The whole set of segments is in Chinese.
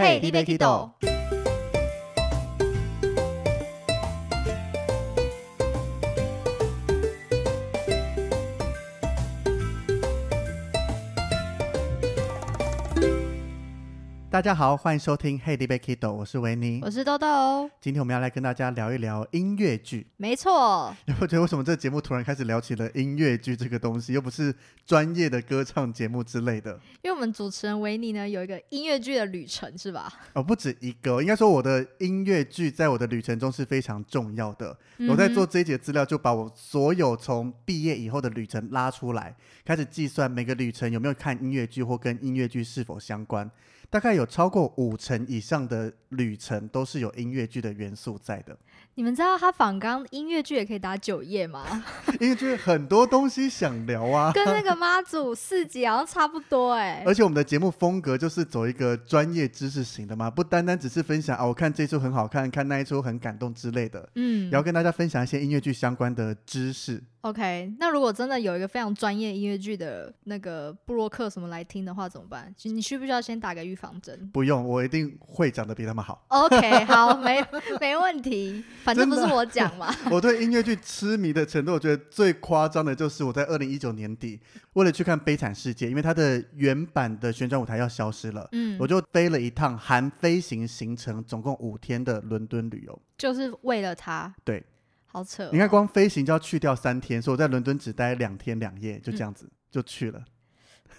嘿，你别 Kido。大家好，欢迎收听《Hey 尼贝 Kido》，我是维尼，我是豆豆。今天我们要来跟大家聊一聊音乐剧。没错，你会觉得为什么这个节目突然开始聊起了音乐剧这个东西，又不是专业的歌唱节目之类的？因为我们主持人维尼呢有一个音乐剧的旅程，是吧？哦，不止一个，应该说我的音乐剧在我的旅程中是非常重要的。嗯、我在做这一节资料，就把我所有从毕业以后的旅程拉出来，开始计算每个旅程有没有看音乐剧或跟音乐剧是否相关。大概有超过五成以上的旅程都是有音乐剧的元素在的。你们知道他仿纲音乐剧也可以打九页吗？音乐剧很多东西想聊啊，跟那个妈祖四集好像差不多哎、欸。而且我们的节目风格就是走一个专业知识型的嘛，不单单只是分享啊，我看这一出很好看，看那一出很感动之类的。嗯，也要跟大家分享一些音乐剧相关的知识。OK，那如果真的有一个非常专业音乐剧的那个布洛克什么来听的话，怎么办？你需不需要先打个预防针？不用，我一定会讲的比他们好。OK，好，没没问题，反正不是我讲嘛。我对音乐剧痴迷的程度，我觉得最夸张的就是我在二零一九年底，为了去看《悲惨世界》，因为它的原版的旋转舞台要消失了，嗯，我就飞了一趟含飞行行程，总共五天的伦敦旅游，就是为了它。对。好扯哦！你看，光飞行就要去掉三天，所以我在伦敦只待两天两夜，就这样子、嗯、就去了。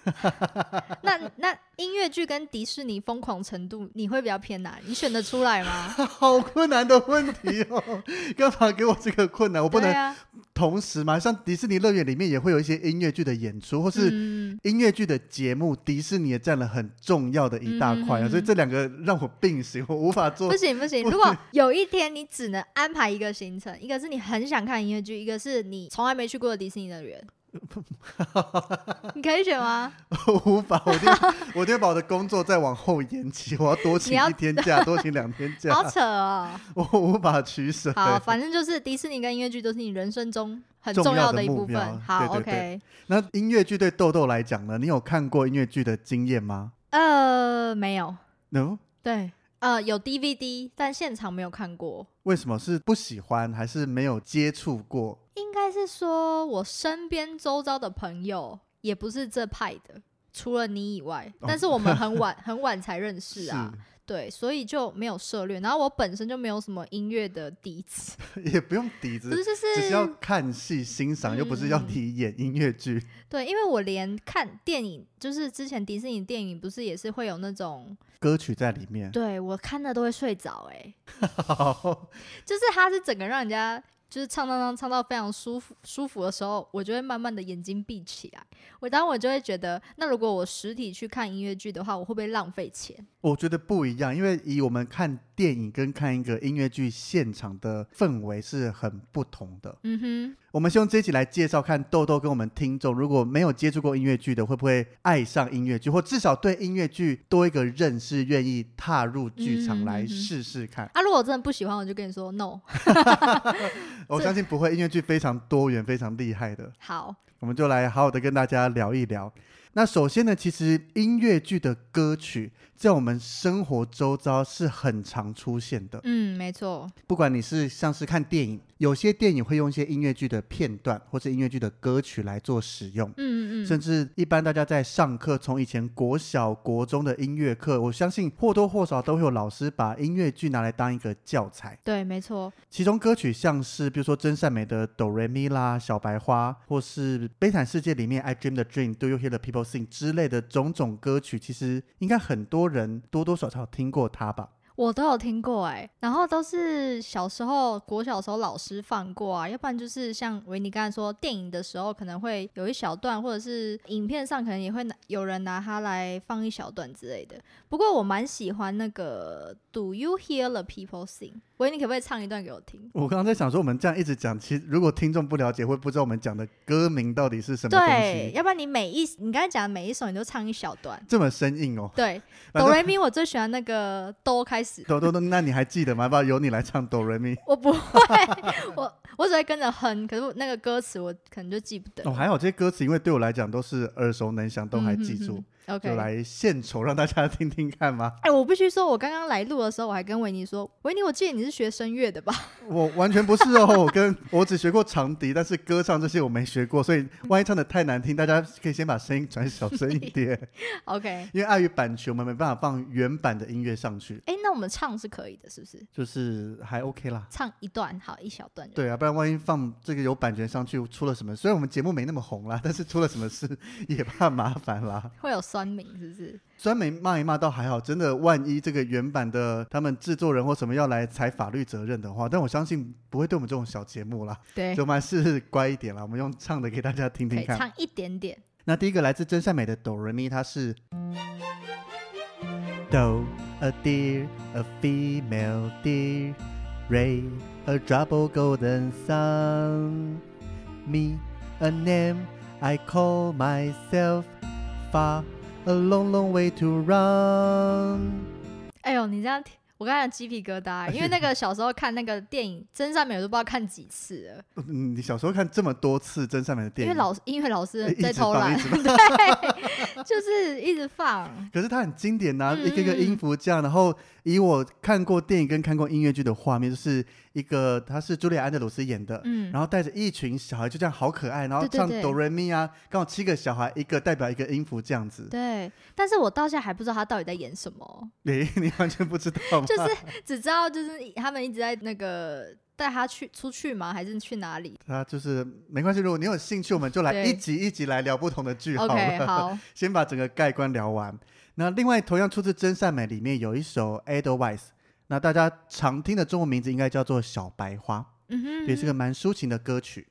那那音乐剧跟迪士尼疯狂程度，你会比较偏哪？你选得出来吗？好困难的问题哦！干嘛给我这个困难？我不能同时嘛？像迪士尼乐园里面也会有一些音乐剧的演出，或是音乐剧的节目，迪士尼也占了很重要的一大块啊！所以这两个让我并行，我无法做。不行不行！如果有一天你只能安排一个行程，一个是你很想看音乐剧，一个是你从来没去过的迪士尼乐园。你可以选吗？我无法，我就我就把我的工作再往后延期，我要多请一天假，多请两天假。好扯哦！我无法取舍。好，反正就是迪士尼跟音乐剧都是你人生中很重要的一部分。好，OK。那音乐剧对豆豆来讲呢？你有看过音乐剧的经验吗？呃，没有。No。对，呃，有 DVD，但现场没有看过。为什么？是不喜欢，还是没有接触过？应该是说，我身边周遭的朋友也不是这派的，除了你以外。但是我们很晚很晚才认识啊，对，所以就没有涉猎。然后我本身就没有什么音乐的底子，也不用底子，只是要看戏欣赏，又不是要你演音乐剧。对，因为我连看电影，就是之前迪士尼电影不是也是会有那种歌曲在里面，对，我看的都会睡着，哎，就是它是整个让人家。就是唱唱唱唱到非常舒服舒服的时候，我就会慢慢的眼睛闭起来。我当我就会觉得，那如果我实体去看音乐剧的话，我会不会浪费钱？我觉得不一样，因为以我们看电影跟看一个音乐剧现场的氛围是很不同的。嗯哼，我们先用这一集来介绍，看豆豆跟我们听众，如果没有接触过音乐剧的，会不会爱上音乐剧，或至少对音乐剧多一个认识，愿意踏入剧场来试试看。啊，如果我真的不喜欢，我就跟你说 no。我相信不会，音乐剧非常多元，非常厉害的。好，我们就来好好的跟大家聊一聊。那首先呢，其实音乐剧的歌曲在我们生活周遭是很常出现的。嗯，没错。不管你是像是看电影，有些电影会用一些音乐剧的片段或者音乐剧的歌曲来做使用。嗯嗯嗯。甚至一般大家在上课，从以前国小、国中的音乐课，我相信或多或少都会有老师把音乐剧拿来当一个教材。对，没错。其中歌曲像是比如说真善美的哆瑞咪啦、小白花，或是悲惨世界里面 I Dream the Dream，Do You Hear the People Sing 之类的种种歌曲，其实应该很多人多多少少听过它吧。我都有听过哎、然后都是小时候国小时候老师放过啊，要不然就是像维尼刚才说电影的时候可能会有一小段，或者是影片上可能也会拿有人拿它来放一小段之类的。不过我蛮喜欢那个 Do you hear the people sing？维尼可不可以唱一段给我听？我刚刚在想说，我们这样一直讲，其实如果听众不了解，会不知道我们讲的歌名到底是什么东西。对，要不然你每一你刚才讲的每一首，你都唱一小段，这么生硬哦。对，哆瑞咪我最喜欢那个哆开始。哆哆哆，那你还记得吗？要不要由你来唱哆瑞咪？我不会，我我只会跟着哼，可是那个歌词我可能就记不得。哦，还好这些歌词，因为对我来讲都是耳熟能详，都还记住。嗯哼哼 OK，就来献丑让大家听听看吗？哎、欸，我必须说，我刚刚来录的时候，我还跟维尼说，维尼，我记得你是学声乐的吧？我完全不是哦，我跟我只学过长笛，但是歌唱这些我没学过，所以万一唱的太难听，大家可以先把声音转小声一点。OK，因为碍于版权，我们没办法放原版的音乐上去。哎、欸，那我们唱是可以的，是不是？就是还 OK 啦，唱一段好，一小段。对啊，不然万一放这个有版权上去，出了什么？虽然我们节目没那么红啦，但是出了什么事 也怕麻烦啦。会有酸民是不是？酸民骂一骂倒还好，真的万一这个原版的他们制作人或什么要来踩法律责任的话，但我相信不会对我们这种小节目啦。对，就我们还是乖一点啦，我们用唱的给大家听听看。唱一点点。那第一个来自真善美的哆瑞咪，它是。Do a deer, a female deer, Ray, a of golden sun. Me, a name I call myself. Far, a long, long way to run. 哎呦，你这样听。我刚才鸡皮疙瘩，因为那个小时候看那个电影《真善美》，我都不知道看几次了。你小时候看这么多次《真善美》的电影？因为老音乐老师在偷懒，对，就是一直放。可是它很经典呐、啊，一个个音符这样，然后。以我看过电影跟看过音乐剧的画面，就是一个他是茱莉亚·安德鲁斯演的，嗯，然后带着一群小孩，就这样好可爱，然后唱哆瑞咪啊，刚好七个小孩，一个代表一个音符这样子。对，但是我到现在还不知道他到底在演什么。你 你完全不知道吗？就是只知道就是他们一直在那个带他去出去吗？还是去哪里？他就是没关系，如果你有兴趣，我们就来一集一集来聊不同的剧好了。OK，好，先把整个盖棺聊完。那另外同样出自《真善美》里面有一首《Edelweiss》，那大家常听的中文名字应该叫做《小白花》，嗯哼，也是个蛮抒情的歌曲。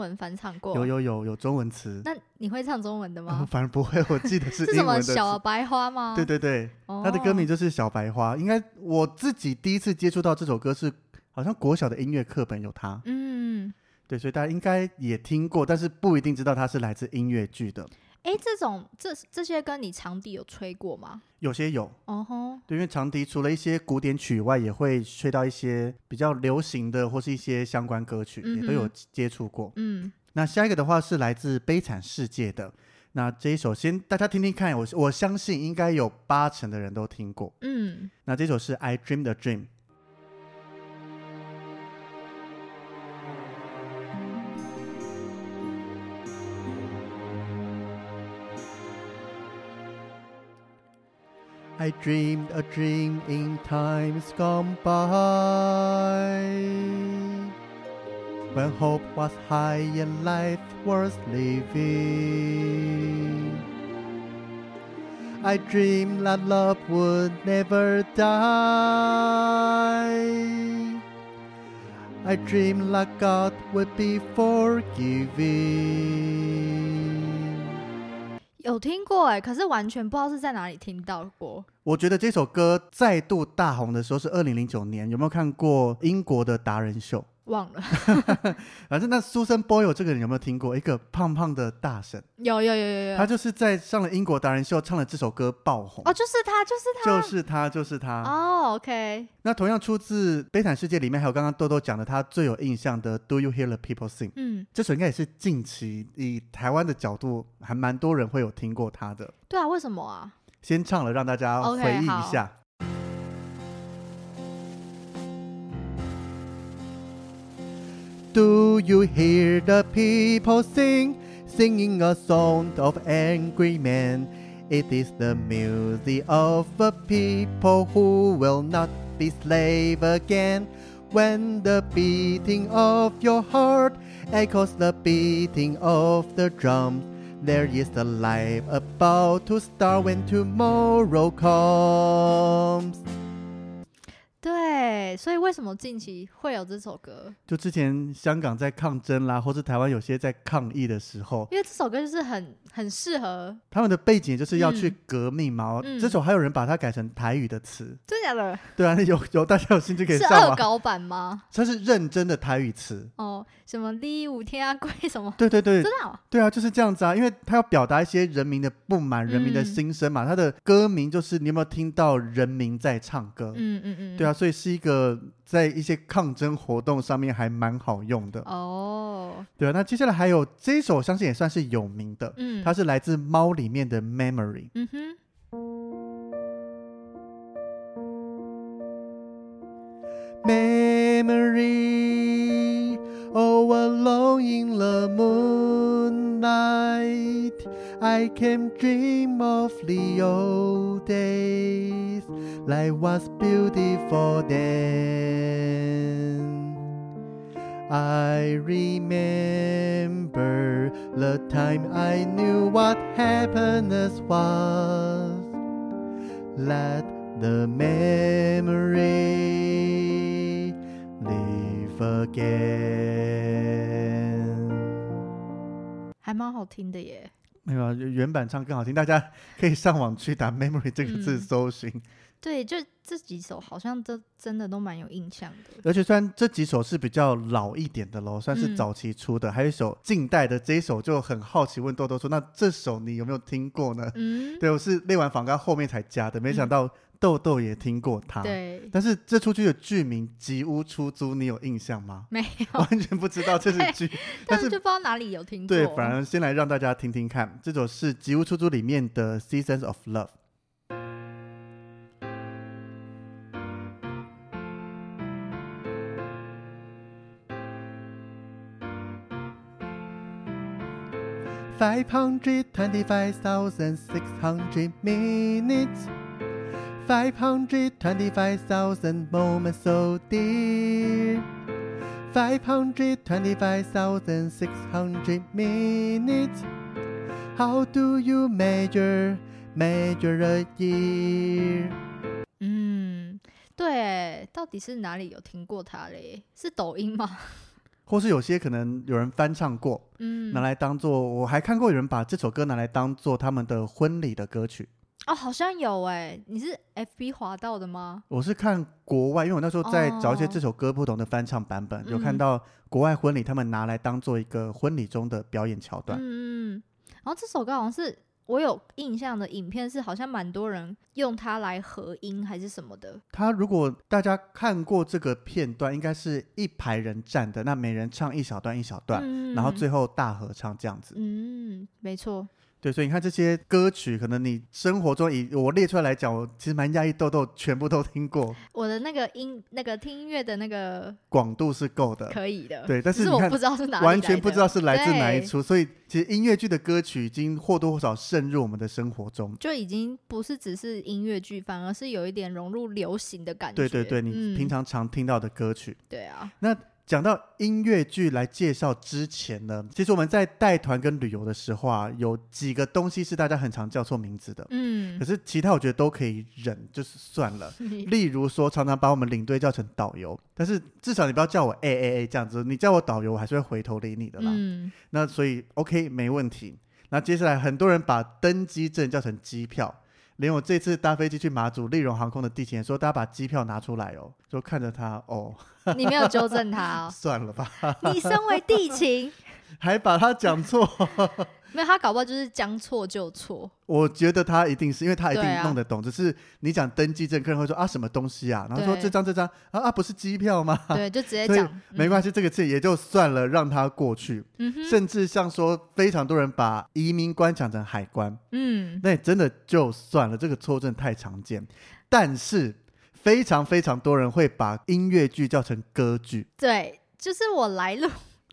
文翻唱过？有有有有中文词。那你会唱中文的吗？嗯、反而不会，我记得是 英文的。是什么小白花吗？对对对，它、oh. 的歌名就是小白花。应该我自己第一次接触到这首歌是，好像国小的音乐课本有它。嗯。对，所以大家应该也听过，但是不一定知道它是来自音乐剧的。哎，这种这这些跟你长笛有吹过吗？有些有。哦吼。对，因为长笛除了一些古典曲以外，也会吹到一些比较流行的或是一些相关歌曲，嗯、也都有接触过。嗯。那下一个的话是来自《悲惨世界》的。那这一首先大家听听看，我我相信应该有八成的人都听过。嗯。那这首是《I Dream the Dream》。I dreamed a dream in times gone by, when hope was high and life worth living. I dreamed that love would never die. I dreamed that God would be forgiving. 有听过哎，可是完全不知道是在哪里听到过。我觉得这首歌再度大红的时候是二零零九年，有没有看过英国的达人秀？忘了，反正那 Susan Boyle 这个人有没有听过？一个胖胖的大婶，有有有有有，他就是在上了英国达人秀唱了这首歌爆红。哦，就是他，就是他，就是他，就是他。哦，OK。那同样出自《悲惨世界》里面，还有刚刚豆豆讲的他最有印象的《Do You Hear the People Sing》。嗯，这首应该也是近期以台湾的角度，还蛮多人会有听过他的。对啊，为什么啊？先唱了，让大家回忆一下。Okay, Do you hear the people sing, singing a song of angry men? It is the music of a people who will not be slave again. When the beating of your heart echoes the beating of the drum, there is a life about to start when tomorrow comes. 对。所以为什么近期会有这首歌？就之前香港在抗争啦，或是台湾有些在抗议的时候，因为这首歌就是很很适合他们的背景，就是要去革命嘛。嗯、这首还有人把它改成台语的词，真的假的？对啊，有有大家有兴趣可以上网。是恶搞版吗？它是认真的台语词哦，什么第五天啊，贵什么？对对对，真的、哦？对啊，就是这样子啊，因为他要表达一些人民的不满、人民的心声嘛。他、嗯、的歌名就是你有没有听到人民在唱歌？嗯嗯嗯，对啊，所以是一个在一些抗争活动上面还蛮好用的哦。对啊，那接下来还有这一首，我相信也算是有名的，嗯，它是来自猫里面的 Memory。嗯哼。Memory, all alone in the moonlight, I can dream of the old days, life was beautiful then. I remember the time I knew what happiness was. Let the memory again，还蛮好听的耶。没有啊，原版唱更好听，大家可以上网去打 “memory” 这个字搜寻。嗯、对，就这几首好像都真的都蛮有印象的。而且虽然这几首是比较老一点的喽，算是早期出的，嗯、还有一首近代的这一首就很好奇，问豆豆说：“那这首你有没有听过呢？”嗯，对，我是练完访刚后面才加的，没想到、嗯。豆豆也听过他，对，但是这出剧的剧名《吉屋出租》，你有印象吗？没有，完全不知道这是剧，但是就不知道哪里有听过。对，反而先来让大家听听看，这首是《吉屋出租》里面的《Seasons of Love》。Five hundred twenty-five thousand six hundred minutes. Five hundred twenty-five thousand moments so dear. Five hundred twenty-five thousand six hundred minutes. How do you measure measure a year？嗯，对，到底是哪里有听过它嘞？是抖音吗？或是有些可能有人翻唱过，嗯，拿来当做，我还看过有人把这首歌拿来当做他们的婚礼的歌曲。哦，好像有哎，你是 FB 滑到的吗？我是看国外，因为我那时候在找一些这首歌不同的翻唱版本，哦、有看到国外婚礼他们拿来当做一个婚礼中的表演桥段。嗯嗯，然后这首歌好像是我有印象的影片，是好像蛮多人用它来合音还是什么的。它如果大家看过这个片段，应该是一排人站的，那每人唱一小段一小段，嗯、然后最后大合唱这样子。嗯，没错。对，所以你看这些歌曲，可能你生活中以我列出来来讲，我其实蛮讶异，豆豆全部都听过。我的那个音，那个听音乐的那个广度是够的，可以的。对，但是你看，完全不知道是来自哪一出，所以其实音乐剧的歌曲已经或多或少渗入我们的生活中，就已经不是只是音乐剧，反而是有一点融入流行的感觉。对对对，你平常常听到的歌曲。嗯、对啊，那。讲到音乐剧来介绍之前呢，其实我们在带团跟旅游的时候啊，有几个东西是大家很常叫错名字的。嗯，可是其他我觉得都可以忍，就是算了。例如说，常常把我们领队叫成导游，但是至少你不要叫我 A A A 这样子，你叫我导游，我还是会回头理你的啦。嗯，那所以 OK 没问题。那接下来很多人把登机证叫成机票。连我这次搭飞机去马祖，丽荣航空的地勤也说，大家把机票拿出来哦，就看着他哦。你没有纠正他哦？算了吧。你身为地勤，还把他讲错。没有，他搞不好就是将错就错。我觉得他一定是因为他一定弄得懂，啊、只是你讲登记证，客人会说啊什么东西啊，然后说这张这张啊啊不是机票吗？对，就直接讲没关系，这个字也就算了，让他过去。嗯、哼甚至像说非常多人把移民官讲成海关，嗯，那真的就算了，这个错真的太常见。但是非常非常多人会把音乐剧叫成歌剧，对，就是我来录。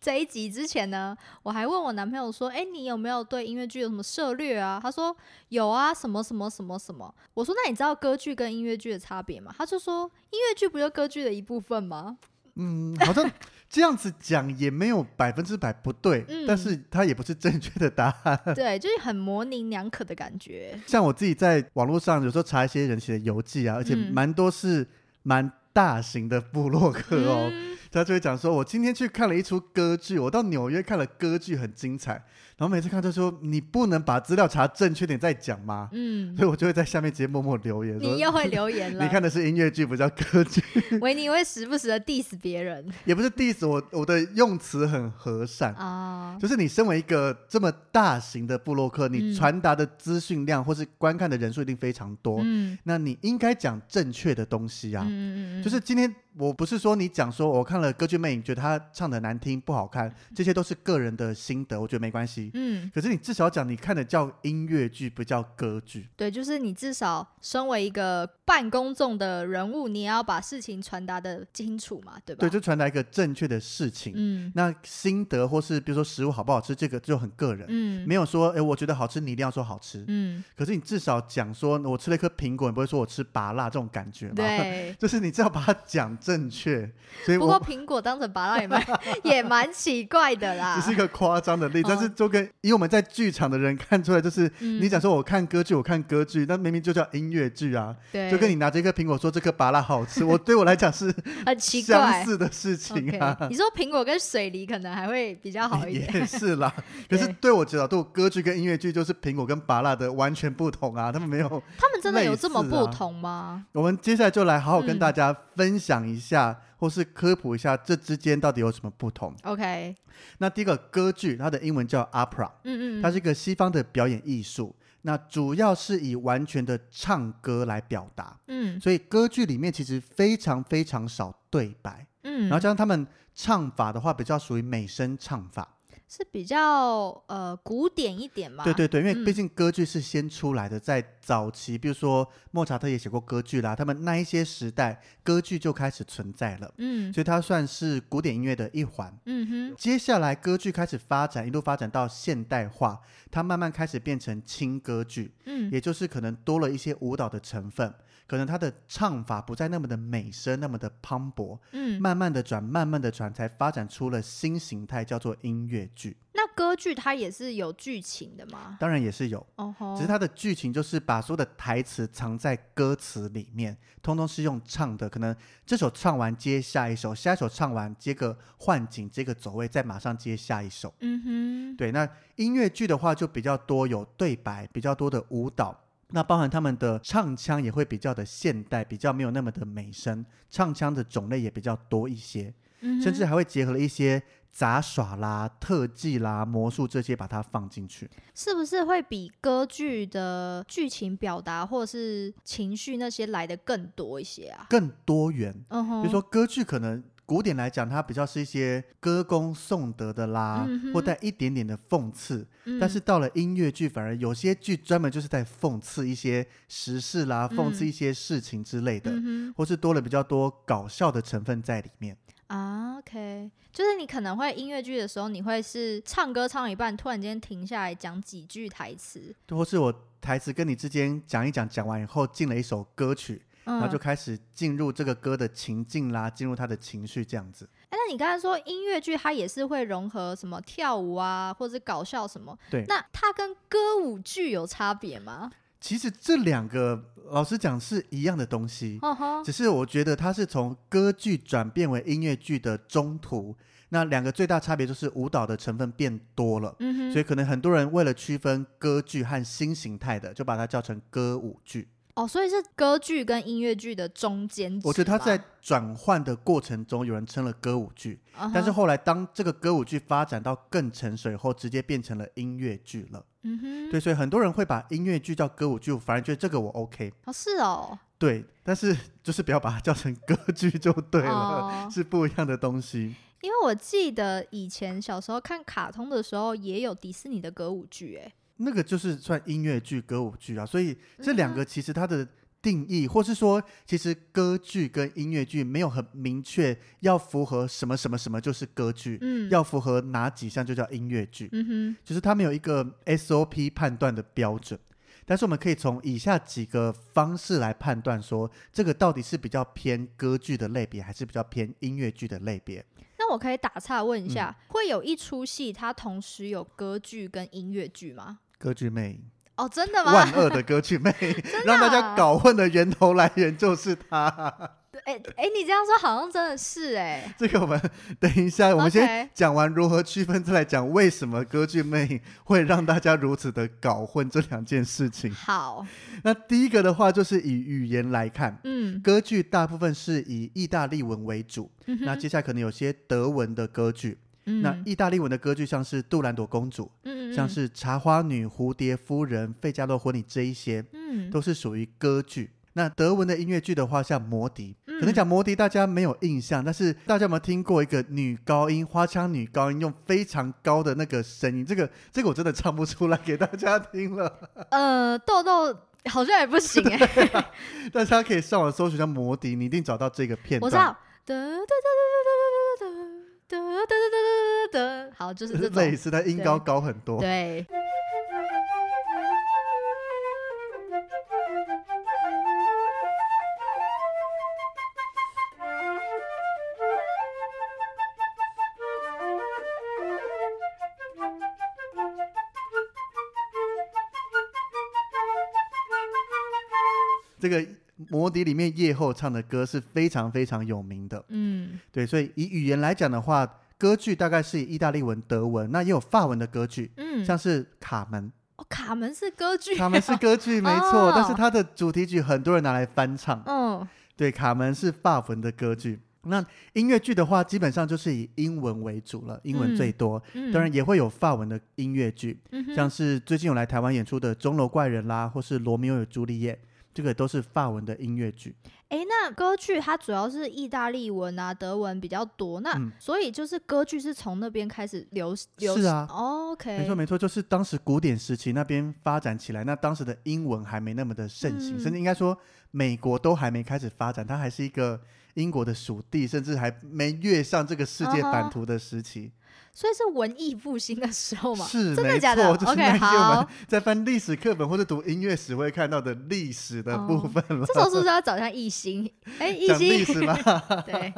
这一集之前呢，我还问我男朋友说：“哎，你有没有对音乐剧有什么涉略啊？”他说：“有啊，什么什么什么什么。”我说：“那你知道歌剧跟音乐剧的差别吗？”他就说：“音乐剧不就歌剧的一部分吗？”嗯，好像这样子讲也没有百分之百不对，嗯、但是它也不是正确的答案。对，就是很模棱两可的感觉。像我自己在网络上有时候查一些人写的游记啊，而且蛮多是蛮。大型的部落客哦，嗯、他就会讲说：“我今天去看了一出歌剧，我到纽约看了歌剧，很精彩。”然后每次看就说：“你不能把资料查正确点再讲吗？”嗯，所以我就会在下面直接默默留言。你又会留言了？你看的是音乐剧，不叫歌剧。维尼会时不时的 diss 别人，也不是 diss 我，我的用词很和善啊。就是你身为一个这么大型的部落客，你传达的资讯量或是观看的人数一定非常多。嗯，那你应该讲正确的东西啊。嗯嗯嗯，就是今天。我不是说你讲说我看了歌剧魅影，觉得他唱的难听不好看，这些都是个人的心得，我觉得没关系。嗯，可是你至少讲你看的叫音乐剧，不叫歌剧。对，就是你至少身为一个半公众的人物，你也要把事情传达的清楚嘛，对吧？对，就传达一个正确的事情。嗯，那心得或是比如说食物好不好吃，这个就很个人。嗯，没有说哎，我觉得好吃，你一定要说好吃。嗯，可是你至少讲说我吃了一颗苹果，你不会说我吃芭辣这种感觉吧？对，就是你至少把它讲正确。所以不过苹果当成芭辣也蛮 也蛮奇怪的啦，只是一个夸张的例子，哦、但是就跟以我们在剧场的人看出来，就是、嗯、你讲说我看歌剧，我看歌剧，那明明就叫音乐剧啊，对，就跟你拿着一颗苹果说这颗芭乐好吃，我对我来讲是 很奇怪相似的事情啊。Okay, 你说苹果跟水梨可能还会比较好一点，也是啦。可是对我角度，歌剧跟音乐剧就是苹果跟芭乐的完全不同啊，他们没有、啊，他们真的有这么不同吗？我们接下来就来好好跟大家分享一下。嗯或是科普一下，这之间到底有什么不同？OK，那第一个歌剧，它的英文叫 opera，嗯嗯，它是一个西方的表演艺术，那主要是以完全的唱歌来表达，嗯，所以歌剧里面其实非常非常少对白，嗯，然后加上他们唱法的话，比较属于美声唱法。是比较呃古典一点嘛？对对对，因为毕竟歌剧是先出来的，嗯、在早期，比如说莫扎特也写过歌剧啦，他们那一些时代歌剧就开始存在了，嗯，所以它算是古典音乐的一环，嗯哼。接下来歌剧开始发展，一路发展到现代化，它慢慢开始变成轻歌剧，嗯，也就是可能多了一些舞蹈的成分。可能他的唱法不再那么的美声，那么的磅礴，嗯，慢慢的转，慢慢的转，才发展出了新形态，叫做音乐剧。那歌剧它也是有剧情的吗？当然也是有，哦吼，只是它的剧情就是把所有的台词藏在歌词里面，通通是用唱的。可能这首唱完接下一首，下一首唱完接个换景，接个走位，再马上接下一首。嗯哼，对。那音乐剧的话就比较多有对白，比较多的舞蹈。那包含他们的唱腔也会比较的现代，比较没有那么的美声，唱腔的种类也比较多一些，嗯、甚至还会结合了一些杂耍啦、特技啦、魔术这些，把它放进去。是不是会比歌剧的剧情表达或是情绪那些来的更多一些啊？更多元。嗯哼，比如说歌剧可能。古典来讲，它比较是一些歌功颂德的啦，嗯、或带一点点的讽刺。嗯、但是到了音乐剧，反而有些剧专门就是在讽刺一些时事啦，嗯、讽刺一些事情之类的，嗯、或是多了比较多搞笑的成分在里面。啊，OK，就是你可能会音乐剧的时候，你会是唱歌唱一半，突然间停下来讲几句台词，或是我台词跟你之间讲一讲，讲完以后进了一首歌曲。然后就开始进入这个歌的情境啦，进入他的情绪这样子。哎，那你刚才说音乐剧它也是会融合什么跳舞啊，或者搞笑什么？对。那它跟歌舞剧有差别吗？其实这两个老实讲是一样的东西。只是我觉得它是从歌剧转变为音乐剧的中途。那两个最大差别就是舞蹈的成分变多了，嗯。所以可能很多人为了区分歌剧和新形态的，就把它叫成歌舞剧。哦，所以是歌剧跟音乐剧的中间。我觉得它在转换的过程中，有人称了歌舞剧，uh huh. 但是后来当这个歌舞剧发展到更成熟以后，直接变成了音乐剧了。嗯哼，对，所以很多人会把音乐剧叫歌舞剧，反而觉得这个我 OK。哦，是哦。对，但是 就是不要把它叫成歌剧就对了，oh. 是不一样的东西。因为我记得以前小时候看卡通的时候，也有迪士尼的歌舞剧，哎。那个就是算音乐剧、歌舞剧啊，所以这两个其实它的定义，嗯、或是说，其实歌剧跟音乐剧没有很明确要符合什么什么什么就是歌剧，嗯，要符合哪几项就叫音乐剧，嗯哼，就是它没有一个 SOP 判断的标准，但是我们可以从以下几个方式来判断，说这个到底是比较偏歌剧的类别，还是比较偏音乐剧的类别。那我可以打岔问一下，嗯、会有一出戏它同时有歌剧跟音乐剧吗？歌剧魅影哦，真的吗？万恶的歌剧魅影，让大家搞混的源头来源就是他。哎哎，你这样说好像真的是哎、欸。这个我们等一下，我们先讲完如何区分，再来讲为什么歌剧魅影会让大家如此的搞混这两件事情。好，那第一个的话就是以语言来看，嗯，歌剧大部分是以意大利文为主，嗯、那接下来可能有些德文的歌剧。嗯、那意大利文的歌剧像是《杜兰朵公主》，像是《茶花女》、《蝴蝶夫人》、《费加罗婚礼》这一些，嗯，都是属于歌剧。那德文的音乐剧的话，像《魔笛》，嗯，可能讲《魔笛》大家没有印象，但是大家有没有听过一个女高音花腔女高音用非常高的那个声音？这个这个我真的唱不出来给大家听了。呃，豆豆好像也不行哎，欸，大家可以上网搜寻一下《魔笛》，你一定找到这个片段。我知道。哒哒哒哒哒哒哒哒哒哒哒哒哒，好，就是这种类似，它音高高很多。对。这个。魔笛里面夜后唱的歌是非常非常有名的，嗯，对，所以以语言来讲的话，歌剧大概是以意大利文、德文，那也有法文的歌剧，嗯，像是卡门，哦，卡门是歌剧，卡门是歌剧，没 错，哦，但是它的主题曲很多人拿来翻唱，嗯，对，卡门是法文的歌剧，那音乐剧的话，基本上就是以英文为主了，英文最多，嗯，当然也会有法文的音乐剧，嗯，像是最近有来台湾演出的《钟楼怪人》啦，或是《罗密欧与朱丽叶》。这个都是法文的音乐剧。哎，那歌剧它主要是意大利文啊、德文比较多，那、嗯、所以就是歌剧是从那边开始流流。是啊、哦、，OK，没错没错，就是当时古典时期那边发展起来，那当时的英文还没那么的盛行，嗯、甚至应该说美国都还没开始发展，它还是一个英国的属地，甚至还没跃上这个世界版图的时期。Uh-huh. 所以是文艺复兴的时候嘛？是，真的假的？就是那些我们在翻历史课本或者读音乐史会看到的历史的部分了。哦、这时候是不是要找一下艺兴？哎，艺兴讲历史吗？对。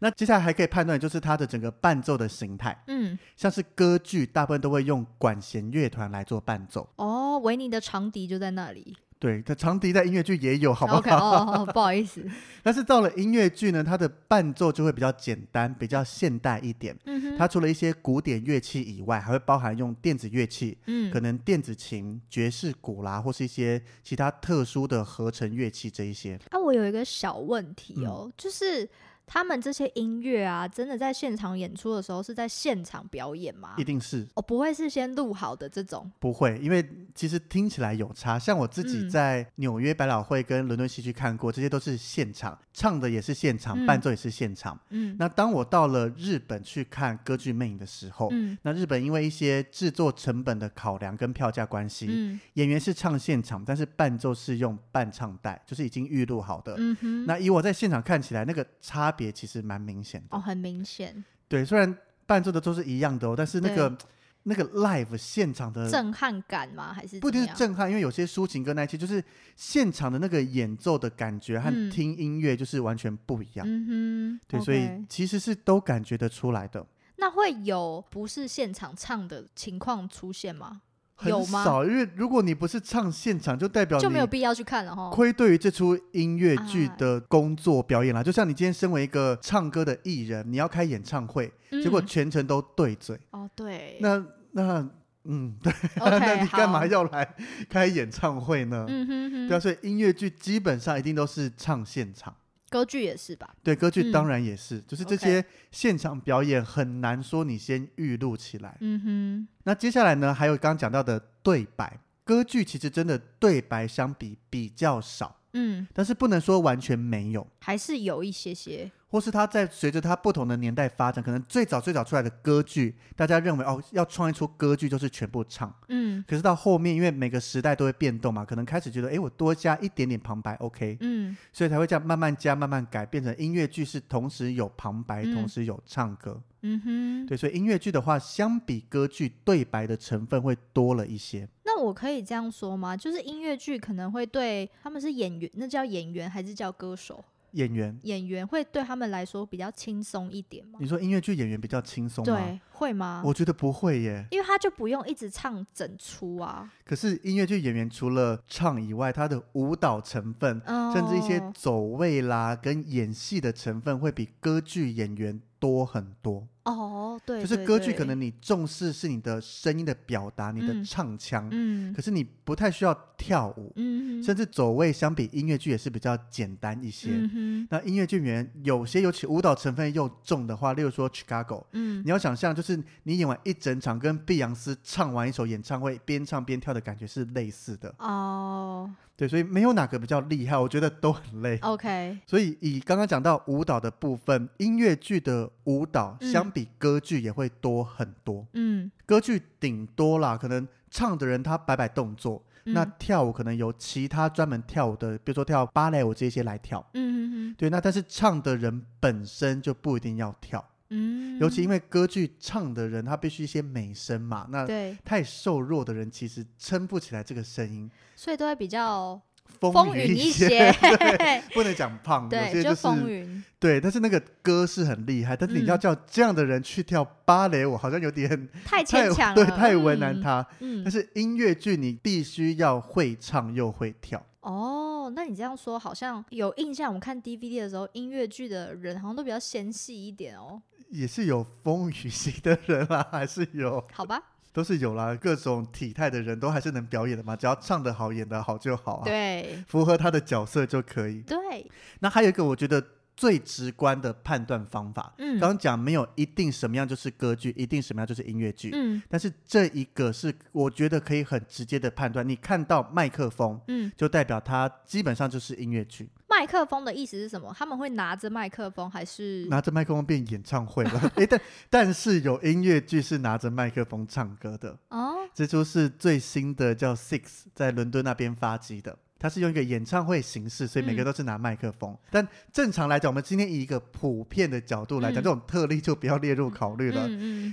那接下来还可以判断，就是它的整个伴奏的形态。嗯，像是歌剧，大部分都会用管弦乐团来做伴奏。哦，维尼的长笛就在那里。对，它长笛在音乐剧也有，好不好哦，哦，不好意思。但是到了音乐剧呢，它的伴奏就会比较简单，比较现代一点。嗯。它除了一些古典乐器以外，还会包含用电子乐器，嗯，可能电子琴、爵士鼓啦，或是一些其他特殊的合成乐器这一些。啊，我有一个小问题哦，嗯、就是。他们这些音乐啊，真的在现场演出的时候是在现场表演吗？一定是哦，不会是先录好的这种？不会，因为其实听起来有差。像我自己在纽约百老汇跟伦敦戏剧看过，这些都是现场唱的，也是现场、嗯、伴奏也是现场。嗯，那当我到了日本去看歌剧魅影的时候，嗯，那日本因为一些制作成本的考量跟票价关系，嗯，演员是唱现场，但是伴奏是用伴唱带，就是已经预录好的。嗯哼，那以我在现场看起来，那个差别其实蛮明显。的哦，很明显。对，虽然伴奏的都是一样的哦，但是那个那个 live 现场的震撼感吗？还是不一定是震撼？因为有些抒情歌那一期，就是现场的那个演奏的感觉和听音乐就是完全不一样。嗯哼，对所以其实是都感觉得出来的。那会有不是现场唱的情况出现吗？很少，因为如果你不是唱现场，就代表就没有必要去看了哈。亏对于这出音乐剧的工作表演啦，就像你今天身为一个唱歌的艺人，你要开演唱会，嗯、结果全程都对嘴。哦，对。那那嗯，对，okay, 那你干嘛要来开演唱会呢？嗯哼哼。对啊，所以音乐剧基本上一定都是唱现场。歌剧也是吧？对，歌剧当然也是，嗯、就是这些现场表演很难说你先预录起来。嗯哼。那接下来呢，还有刚刚讲到的对白，歌剧其实真的对白相比比较少。嗯，但是不能说完全没有，还是有一些些。或是它在随着它不同的年代发展，可能最早最早出来的歌剧，大家认为哦，要创一出歌剧就是全部唱。嗯，可是到后面，因为每个时代都会变动嘛，可能开始觉得，哎，我多加一点点旁白，OK。嗯，所以才会这样慢慢加、慢慢改，变成音乐剧是同时有旁白，嗯、同时有唱歌。嗯哼，对，所以音乐剧的话，相比歌剧，对白的成分会多了一些。那我可以这样说吗？就是音乐剧可能会对他们是演员，那叫演员还是叫歌手？演员演员会对他们来说比较轻松一点吗？你说音乐剧演员比较轻松吗？对，会吗？我觉得不会耶，因为他就不用一直唱整出啊。可是音乐剧演员除了唱以外，他的舞蹈成分，哦、甚至一些走位啦，跟演戏的成分，会比歌剧演员多很多。哦，对，就是歌剧可能你重视是你的声音的表达，对你的唱腔，嗯，可是你不太需要跳舞，嗯，甚至走位相比音乐剧也是比较简单一些。嗯哼，那音乐剧演员有些尤其舞蹈成分又重的话，例如说 Chicago，嗯，你要想象就是你演完一整场跟碧昂斯唱完一首演唱会，边唱边跳的感觉是类似的。哦，对，所以没有哪个比较厉害，我觉得都很累。OK，所以以刚刚讲到舞蹈的部分，音乐剧的舞蹈相比歌剧也会多很多。嗯，歌剧顶多啦，可能唱的人他摆摆动作，嗯那跳舞可能有其他专门跳舞的，比如说跳芭蕾舞这些来跳。嗯嗯对，那但是唱的人本身就不一定要跳，嗯，尤其因为歌剧唱的人他必须一些美声嘛，那对，太瘦弱的人其实撑不起来这个声音，所以都会比较丰丰腴一一些，对，不能讲胖，有对，些就丰是腴，对，但是那个歌是很厉害，但是你要叫这样的人去跳芭蕾舞，好像有点太太牵强了，对，太为难他。嗯，但是音乐剧你必须要会唱又会跳，哦，那你这样说好像有印象。我们看 DVD 的时候，音乐剧的人好像都比较纤细一点哦。也是有风雨型的人啦，还是有，好吧，都是有啦，各种体态的人都还是能表演的嘛，只要唱得好、演得好就好啊，对符合他的角色就可以。对，那还有一个我觉得最直观的判断方法，嗯，刚刚讲没有一定什么样就是歌剧，一定什么样就是音乐剧，嗯但是这一个是我觉得可以很直接的判断，你看到麦克风，嗯，就代表它基本上就是音乐剧。麦克风的意思是什么？他们会拿着麦克风还是？拿着麦克风变演唱会了，诶，但但是有音乐剧是拿着麦克风唱歌的，哦，这出是最新的叫 Six，在伦敦那边发迹的。它是用一个演唱会形式，所以每个都是拿麦克风。嗯、但正常来讲，我们今天以一个普遍的角度来讲，嗯、这种特例就不要列入考虑了。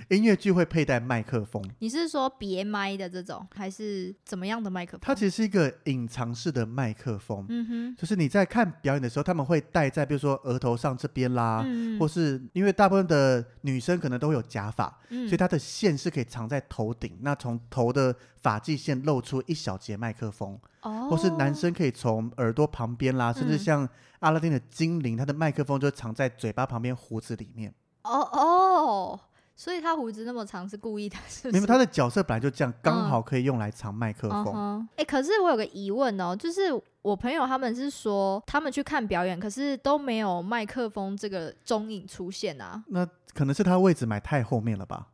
音乐剧会佩戴麦克风，你是说别麦的这种，还是怎么样的麦克风？它其实是一个隐藏式的麦克风。嗯哼，就是你在看表演的时候，他们会戴在比如说额头上这边啦，嗯、或是因为大部分的女生可能都会有假发，嗯、所以它的线是可以藏在头顶，那从头的发际线露出一小节麦克风。哦、或是男生可以从耳朵旁边啦，嗯、甚至像阿拉丁的精灵，他的麦克风就藏在嘴巴旁边胡子里面。哦哦，所以他胡子那么长是故意的，是不是？因为他的角色本来就这样，刚好可以用来藏麦克风。哎、嗯欸，可是我有个疑问哦，就是我朋友他们是说，他们去看表演，可是都没有麦克风这个踪影出现啊。那可能是他位置买太后面了吧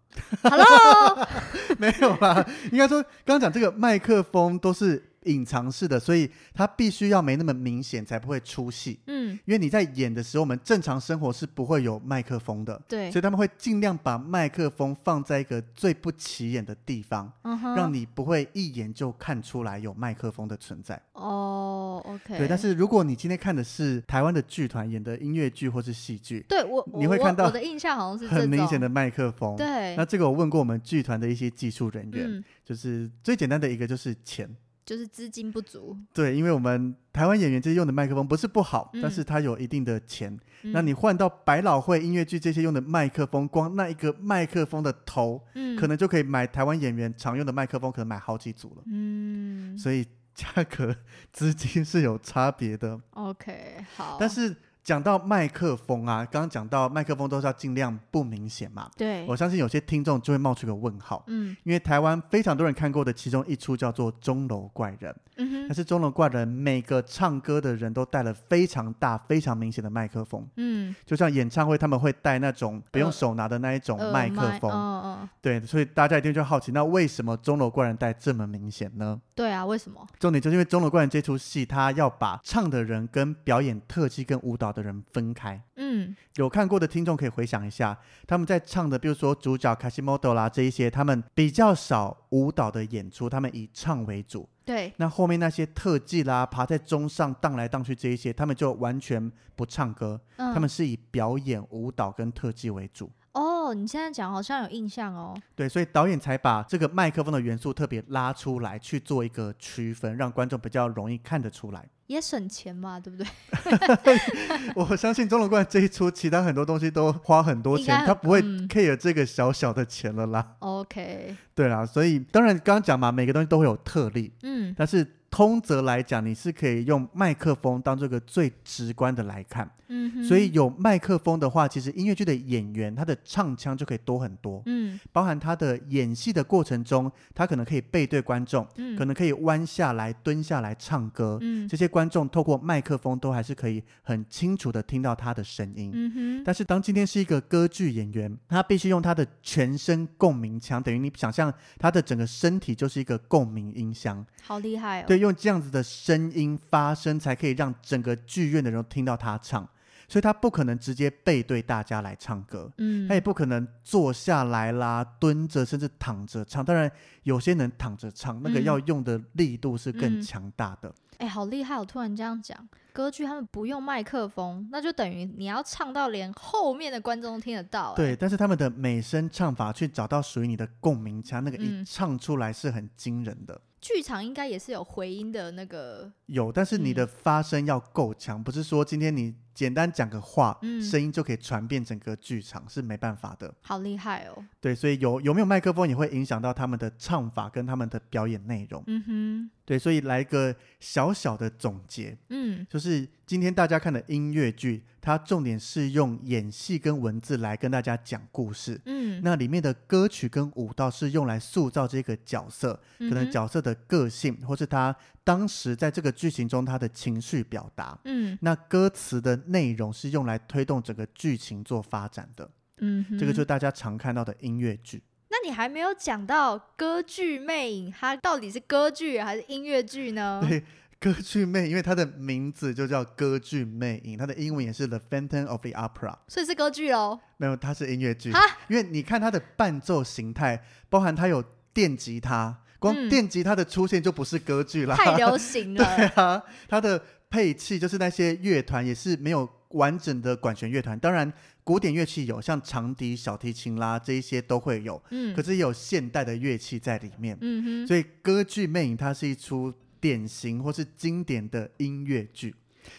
？Hello，没有啦，应该说刚刚讲这个麦克风都是。隐藏式的，所以它必须要没那么明显，才不会出戏。嗯，因为你在演的时候，我们正常生活是不会有麦克风的。对，所以他们会尽量把麦克风放在一个最不起眼的地方，嗯，让你不会一眼就看出来有麦克风的存在。哦，OK。对，但是如果你今天看的是台湾的剧团演的音乐剧或是戏剧，对我你会看到我的印象好像是很明显的麦克风。对，那这个我问过我们剧团的一些技术人员，嗯，就是最简单的一个就是钱。就是资金不足，对，因为我们台湾演员这些用的麦克风不是不好，嗯、但是它有一定的钱。嗯、那你换到百老汇音乐剧这些用的麦克风，光那一个麦克风的头，嗯、可能就可以买台湾演员常用的麦克风，可能买好几组了。嗯，所以价格资金是有差别的。OK，好，但是。讲到麦克风啊，刚刚讲到麦克风都是要尽量不明显嘛。对，我相信有些听众就会冒出个问号，嗯，因为台湾非常多人看过的其中一出叫做《钟楼怪人》，嗯，但是《钟楼怪人》每个唱歌的人都带了非常大、非常明显的麦克风，嗯，就像演唱会他们会带那种不用手拿的那一种麦克风，嗯嗯，对，所以大家一定就好奇，那为什么《钟楼怪人》带这么明显呢？对啊，为什么？重点就是因为《钟楼怪人》这出戏，他要把唱的人跟表演特技跟舞蹈的人分开。嗯，有看过的听众可以回想一下，他们在唱的，比如说主角卡西莫多啦这一些，他们比较少舞蹈的演出，他们以唱为主。对，那后面那些特技啦，爬在钟上荡来荡去这一些，他们就完全不唱歌，嗯、他们是以表演舞蹈跟特技为主。哦，你现在讲好像有印象哦。对，所以导演才把这个麦克风的元素特别拉出来去做一个区分，让观众比较容易看得出来。也省钱嘛，对不对？我相信《钟楼怪》这一出，其他很多东西都花很多钱，他不会 care 这个小小的钱了啦。嗯、OK。对啦，所以当然刚刚讲嘛，每个东西都会有特例。嗯。但是通则来讲，你是可以用麦克风当这个最直观的来看。嗯，所以有麦克风的话，其实音乐剧的演员他的唱腔就可以多很多。嗯，包含他的演戏的过程中，他可能可以背对观众，嗯，可能可以弯下来、蹲下来唱歌。嗯，这些观众透过麦克风都还是可以很清楚的听到他的声音。嗯哼。但是当今天是一个歌剧演员，他必须用他的全身共鸣腔，等于你想象他的整个身体就是一个共鸣音箱。好厉害哦！对，用这样子的声音发声，才可以让整个剧院的人都听到他唱。所以他不可能直接背对大家来唱歌，嗯，他也不可能坐下来啦、蹲着甚至躺着唱。当然，有些人躺着唱，嗯、那个要用的力度是更强大的。哎、嗯欸，好厉害！我突然这样讲，歌剧他们不用麦克风，那就等于你要唱到连后面的观众都听得到。对，但是他们的美声唱法去找到属于你的共鸣腔，那个一唱出来是很惊人的。剧场应该也是有回音的那个，有，但是你的发声要够强，嗯、不是说今天你。简单讲个话，嗯、声音就可以传遍整个剧场，是没办法的。好厉害哦！对，所以有有没有麦克风也会影响到他们的唱法跟他们的表演内容。嗯哼，对，所以来个小小的总结，嗯，就是今天大家看的音乐剧，它重点是用演戏跟文字来跟大家讲故事。嗯，那里面的歌曲跟舞蹈是用来塑造这个角色，可能角色的个性，或是他当时在这个剧情中他的情绪表达。嗯，那歌词的。内容是用来推动整个剧情做发展的，嗯，这个就是大家常看到的音乐剧。那你还没有讲到《歌剧魅影》，它到底是歌剧还是音乐剧呢？对，《歌剧魅影》因为它的名字就叫《歌剧魅影》，它的英文也是《The Phantom of the Opera》，所以是歌剧喽？没有，它是音乐剧。哈因为你看它的伴奏形态，包含它有电吉他，光电吉他的出现就不是歌剧啦，太流行了。对啊，它的配器就是那些乐团也是没有。完整的管弦乐团，当然古典乐器有，像长笛、小提琴啦，这一些都会有。嗯，可是也有现代的乐器在里面。嗯哼，所以歌剧魅影它是一出典型或是经典的音乐剧。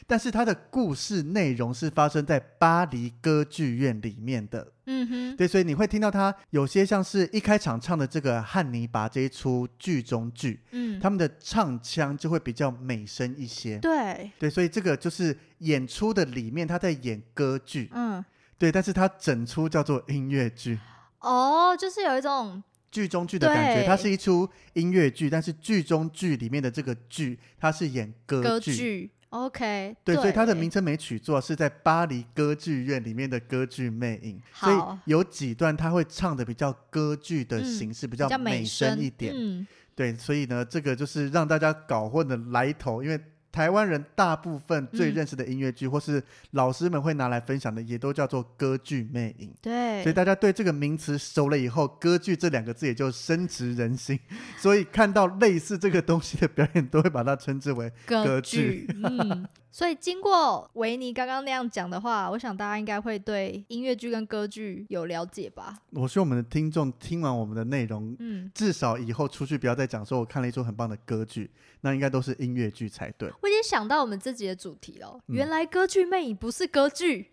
但是它的故事内容是发生在巴黎歌剧院里面的，嗯哼，对，所以你会听到它有些像是一开场唱的这个《汉尼拔》这一出剧中剧，嗯，他们的唱腔就会比较美声一些，对，对，所以这个就是演出的里面他在演歌剧，嗯，对，但是它整出叫做音乐剧，哦，就是有一种剧中剧的感觉，对它是一出音乐剧，但是剧中剧里面的这个剧，它是演歌剧。OK，对，对，所以它的名称没取错，是在巴黎歌剧院里面的歌剧魅影。好所以有几段他会唱的比较歌剧的形式，嗯、比较美声一点。嗯、对，所以呢，这个就是让大家搞混的来头，因为。台湾人大部分最认识的音乐剧，嗯、或是老师们会拿来分享的，也都叫做歌剧魅影。对，所以大家对这个名词熟了以后，歌剧这两个字也就深植人心。所以看到类似这个东西的表演，都会把它称之为歌剧。歌剧嗯所以经过维尼刚刚那样讲的话，我想大家应该会对音乐剧跟歌剧有了解吧？我希望我们的听众听完我们的内容，嗯，至少以后出去不要再讲说我看了一出很棒的歌剧，那应该都是音乐剧才对。我已经想到我们自己的主题了，嗯、原来歌剧魅影不是歌剧。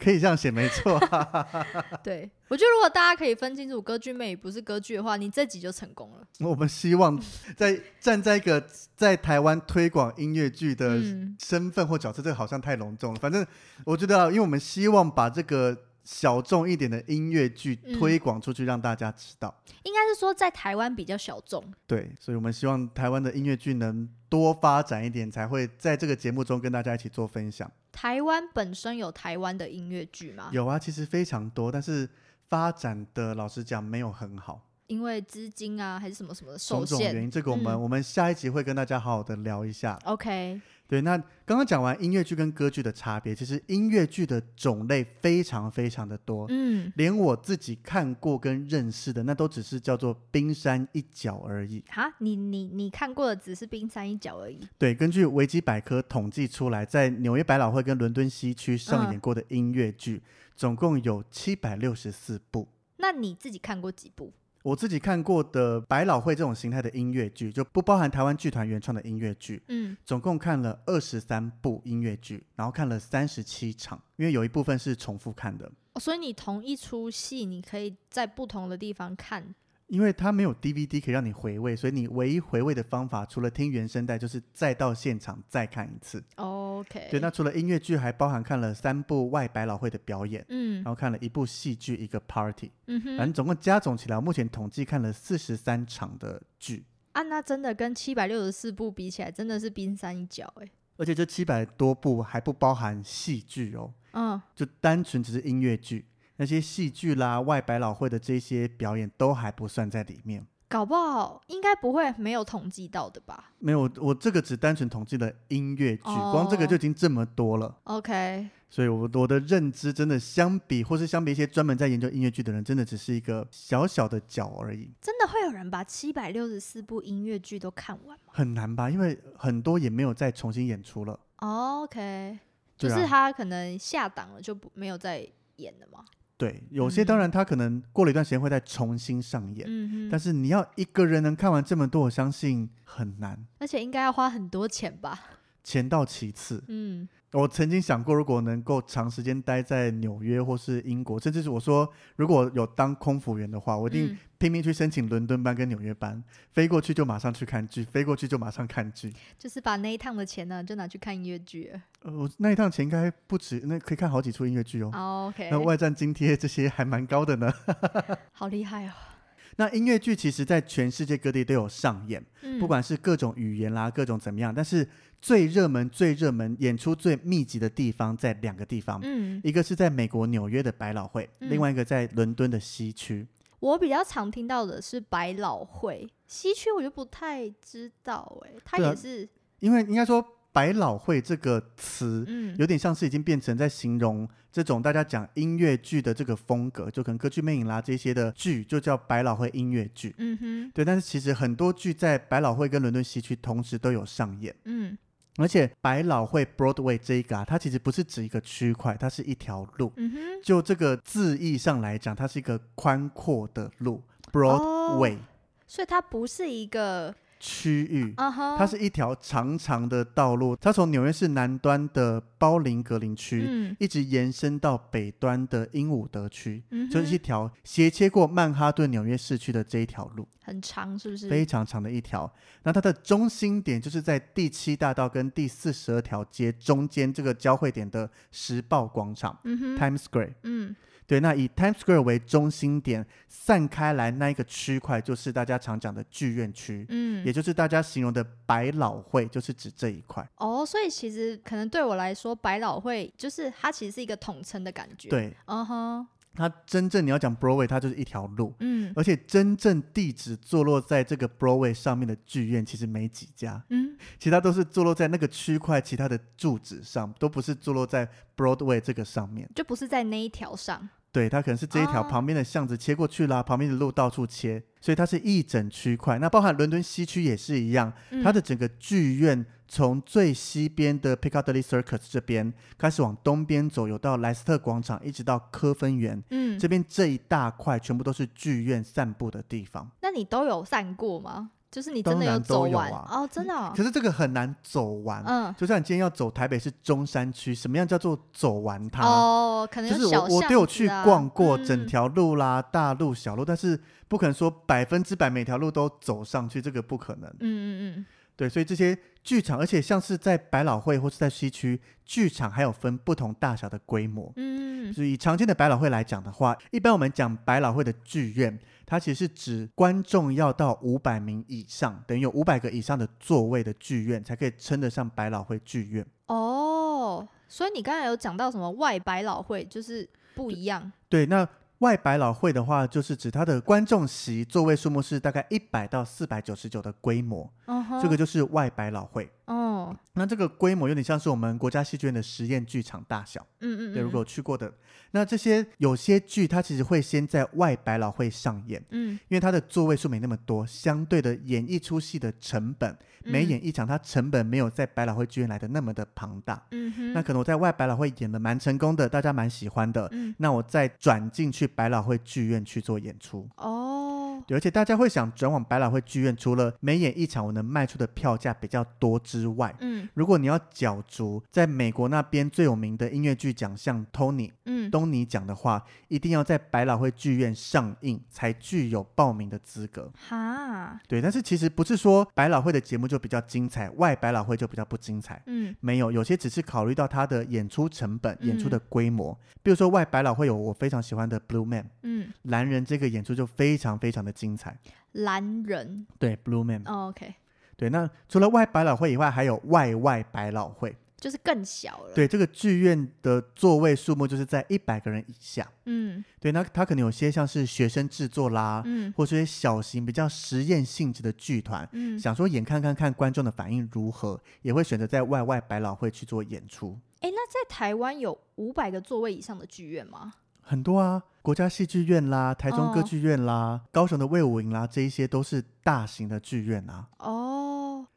可以这样写，没错。对，我觉得如果大家可以分清楚歌剧魅影不是歌剧的话，你这集就成功了。我们希望在 站在一个在台湾推广音乐剧的身份或角色，这个好像太隆重了。反正我觉得，因为我们希望把这个小众一点的音乐剧推广出去，让大家知道。应该是说在台湾比较小众。对，所以我们希望台湾的音乐剧能多发展一点，才会在这个节目中跟大家一起做分享。台湾本身有台湾的音乐剧吗？有啊，其实非常多，但是发展的老实讲没有很好，因为资金啊还是什么什么的受限。种种原因，这个我们、嗯、我们下一集会跟大家好好的聊一下。OK，对，那刚刚讲完音乐剧跟歌剧的差别，其实音乐剧的种类非常非常的多，嗯，连我自己看过跟认识的，那都只是叫做冰山一角而已。哈，你你你看过的只是冰山一角而已。对，根据维基百科统计出来，在纽约百老汇跟伦敦西区上演过的音乐剧，嗯、总共有七百六十四部。那你自己看过几部？我自己看过的百老汇这种形态的音乐剧，就不包含台湾剧团原创的音乐剧。嗯，总共看了二十三部音乐剧，然后看了三十七场，因为有一部分是重复看的。哦，所以你同一出戏，你可以在不同的地方看。因为它没有 DVD 可以让你回味，所以你唯一回味的方法，除了听原声带，就是再到现场再看一次。OK。对，那除了音乐剧，还包含看了三部外百老汇的表演，嗯，然后看了一部戏剧，一个 Party，嗯哼，反正总共加总起来，我目前统计看了四十三场的剧。啊，那真的跟七百六十四部比起来，真的是冰山一角哎。而且这七百多部还不包含戏剧哦，嗯，就单纯只是音乐剧。那些戏剧啦、外百老汇的这些表演都还不算在里面，搞不好应该不会没有统计到的吧？没有，我这个只单纯统计了音乐剧，哦、光这个就已经这么多了。OK，所以我我的认知真的相比，或是相比一些专门在研究音乐剧的人，真的只是一个小小的角而已。真的会有人把七百六十四部音乐剧都看完吗？很难吧，因为很多也没有再重新演出了。OK，就是他可能下档了，就不没有再演了吗？对，有些当然他可能过了一段时间会再重新上演，嗯哼，但是你要一个人能看完这么多，我相信很难，而且应该要花很多钱吧？钱到其次，嗯。我曾经想过，如果能够长时间待在纽约或是英国，甚至是我说如果有当空服员的话，我一定拼命去申请伦敦班跟纽约班，嗯、飞过去就马上去看剧，飞过去就马上看剧，就是把那一趟的钱呢，就拿去看音乐剧。呃，我那一趟钱应该不止，那可以看好几出音乐剧哦。Oh, OK，那外站津贴这些还蛮高的呢。好厉害哦！那音乐剧其实在全世界各地都有上演，嗯、不管是各种语言啦，各种怎么样，但是最热门、最热门、演出最密集的地方在两个地方，嗯，一个是在美国纽约的百老汇，嗯、另外一个在伦敦的西区。我比较常听到的是百老汇，西区我就不太知道哎、欸，它也是，啊、因为应该说。百老汇这个词，嗯，有点像是已经变成在形容这种大家讲音乐剧的这个风格，就可能歌剧魅影啦这些的剧，就叫百老汇音乐剧。嗯哼，对。但是其实很多剧在百老汇跟伦敦西区同时都有上演。嗯，而且百老汇 Broadway 这一个啊，它其实不是指一个区块，它是一条路。嗯哼，就这个字义上来讲，它是一个宽阔的路，Broadway。哦，所以它不是一个。区域，uh huh. 它是一条长长的道路，它从纽约市南端的包林格林区，嗯、一直延伸到北端的英伍德区，嗯、就是一条斜切过曼哈顿纽约市区的这一条路，很长，是不是？非常长的一条。那它的中心点就是在第七大道跟第四十二条街中间这个交汇点的时报广场，嗯、哼 Times Square。嗯对，那以 Times Square 为中心点散开来那一个区块，就是大家常讲的剧院区，嗯，也就是大家形容的百老汇，就是指这一块。哦，所以其实可能对我来说，百老汇就是它其实是一个统称的感觉。对，嗯哼、uh，huh、它真正你要讲 Broadway，它就是一条路，嗯，而且真正地址坐落在这个 Broadway 上面的剧院其实没几家，嗯，其他都是坐落在那个区块其他的住址上，都不是坐落在 Broadway 这个上面，就不是在那一条上。对，它可能是这一条旁边的巷子切过去啦，哦、旁边的路到处切，所以它是一整区块。那包含伦敦西区也是一样，嗯、它的整个剧院从最西边的 Piccadilly Circus 这边开始往东边走，有到莱斯特广场，一直到科芬园，嗯，这边这一大块全部都是剧院散步的地方。那你都有散过吗？就是你真的有走完啊、哦，真的、哦。可是这个很难走完，嗯，就像你今天要走台北市中山区，什么样叫做走完它？哦，可能就是我我都有去逛过整条路啦，嗯、大路小路，但是不可能说百分之百每条路都走上去，这个不可能。嗯嗯嗯，对，所以这些剧场，而且像是在百老汇或是在西区，剧场还有分不同大小的规模。嗯，所以以常见的百老汇来讲的话，一般我们讲百老汇的剧院。它其实是指观众要到五百名以上，等于有五百个以上的座位的剧院，才可以称得上百老汇剧院。哦，所以你刚才有讲到什么外百老汇，就是不一样。对，那外百老汇的话，就是指它的观众席座位数目是大概一百到四百九十九的规模。Uh huh、这个就是外百老汇。哦。哦，那这个规模有点像是我们国家戏剧院的实验剧场大小。嗯，嗯嗯，对，如果有去过的，那这些有些剧它其实会先在外百老汇上演，嗯，因为它的座位数没那么多，相对的演一出戏的成本，每演一场它成本没有在百老汇剧院来的那么的庞大。嗯哼，那可能我在外百老汇演的蛮成功的，大家蛮喜欢的，嗯，那我再转进去百老汇剧院去做演出。哦，对，而且大家会想转往百老汇剧院，除了每演一场我能卖出的票价比较多之外，嗯，如果你要角逐在美国那边最有名的音乐剧奖项 Tony，嗯，东尼奖的话，一定要在百老汇剧院上映才具有报名的资格。哈，对，但是其实不是说百老汇的节目就比较精彩，外百老汇就比较不精彩。嗯，没有，有些只是考虑到它的演出成本、嗯。演出的规模。比如说外百老汇有我非常喜欢的 Blue Man，嗯，蓝人这个演出就非常非常的精彩。蓝人，对，Blue Man，哦，OK，对，那除了外百老汇以外，还有外外百老汇。就是更小了。，对，这个剧院的座位数目就是在一百个人以下。嗯对，那它可能有些像是学生制作啦，嗯或者一些小型比较实验性质的剧团，嗯，想说演看看看观众的反应如何，也会选择在外外百老汇去做演出。哎，那在台湾有五百个座位以上的剧院吗？很多啊，国家戏剧院啦，台中歌剧院啦，哦、高雄的魏武营啦，这一些都是大型的剧院啊。哦，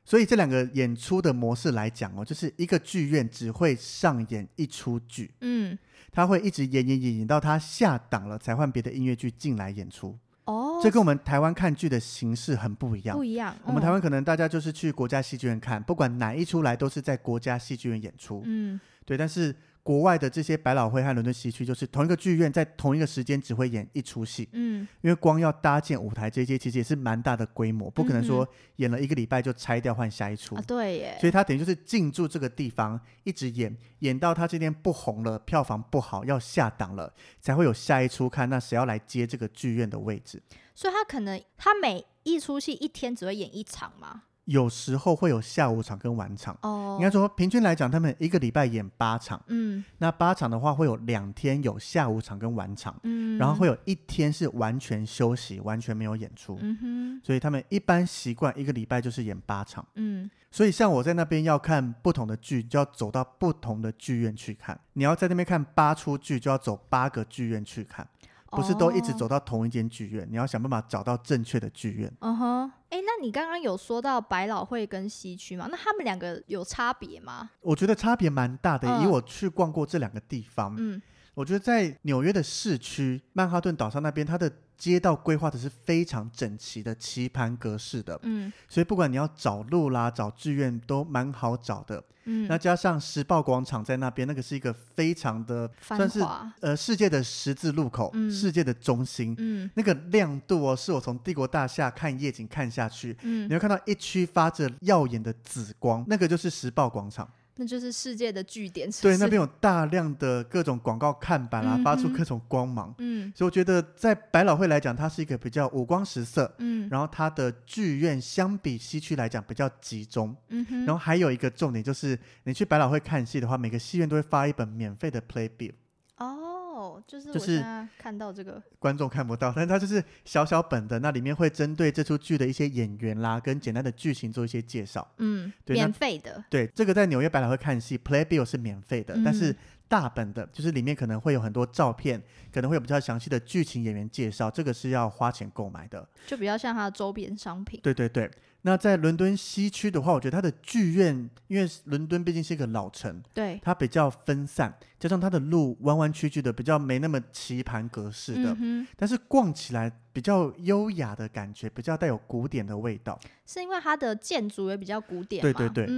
所以这两个演出的模式来讲哦，就是一个剧院只会上演一出剧，嗯，他会一直演演演演到他下档了，才换别的音乐剧进来演出。哦，这跟我们台湾看剧的形式很不一样。不一样。我们台湾可能大家就是去国家戏剧院看，不管哪一出来都是在国家戏剧院演出。嗯，对，但是。国外的这些百老汇和伦敦西区，就是同一个剧院在同一个时间只会演一出戏。嗯，因为光要搭建舞台这些，其实也是蛮大的规模，不可能说演了一个礼拜就拆掉换下一出。啊，对耶。所以他等于就是进驻这个地方，一直演，演到他这边不红了，票房不好，要下档了，才会有下一出看。那谁要来接这个剧院的位置？所以他可能他每一出戏一天只会演一场吗？有时候会有下午场跟晚场，哦，应该说平均来讲，他们一个礼拜演八场，嗯，那八场的话会有两天有下午场跟晚场，嗯，然后会有一天是完全休息，完全没有演出，嗯哼，所以他们一般习惯一个礼拜就是演八场，嗯，所以像我在那边要看不同的剧，就要走到不同的剧院去看，你要在那边看八出剧，就要走八个剧院去看。不是都一直走到同一间剧院，哦，你要想办法找到正确的剧院。嗯哼，哎，那你刚刚有说到百老汇跟西区吗？那他们两个有差别吗？我觉得差别蛮大的，嗯，以我去逛过这两个地方，嗯，我觉得在纽约的市区曼哈顿岛上那边，它的街道规划的是非常整齐的棋盘格式的，嗯，所以不管你要找路啦、找志愿都蛮好找的。嗯，那加上时报广场在那边，那个是一个非常的算是呃世界的十字路口，嗯，世界的中心，嗯，那个亮度哦，是我从帝国大厦看夜景看下去，嗯，你会看到一区发着耀眼的紫光，那个就是时报广场。那就是世界的据点对，那边有大量的各种广告看板啊，嗯、发出各种光芒。嗯，所以我觉得在百老汇来讲，它是一个比较五光十色。嗯，然后它的剧院相比西区来讲比较集中。嗯哼。然后还有一个重点就是，你去百老汇看戏的话，每个戏院都会发一本免费的 Playbill。哦，就是就是我现在看到这个观众看不到，但是它就是小小本的，那里面会针对这出剧的一些演员啦，跟简单的剧情做一些介绍。嗯，对，免费的。对，这个在纽约百老汇看戏，Playbill 是免费的，嗯，但是大本的，就是里面可能会有很多照片，可能会有比较详细的剧情、演员介绍，这个是要花钱购买的，就比较像它的周边商品。对对对。那在伦敦西区的话，我觉得它的剧院，因为伦敦毕竟是一个老城，对，它比较分散，加上它的路弯弯曲曲的，比较没那么棋盘格式的，嗯，但是逛起来比较优雅的感觉，比较带有古典的味道。是因为它的建筑也比较古典，对对对，嗯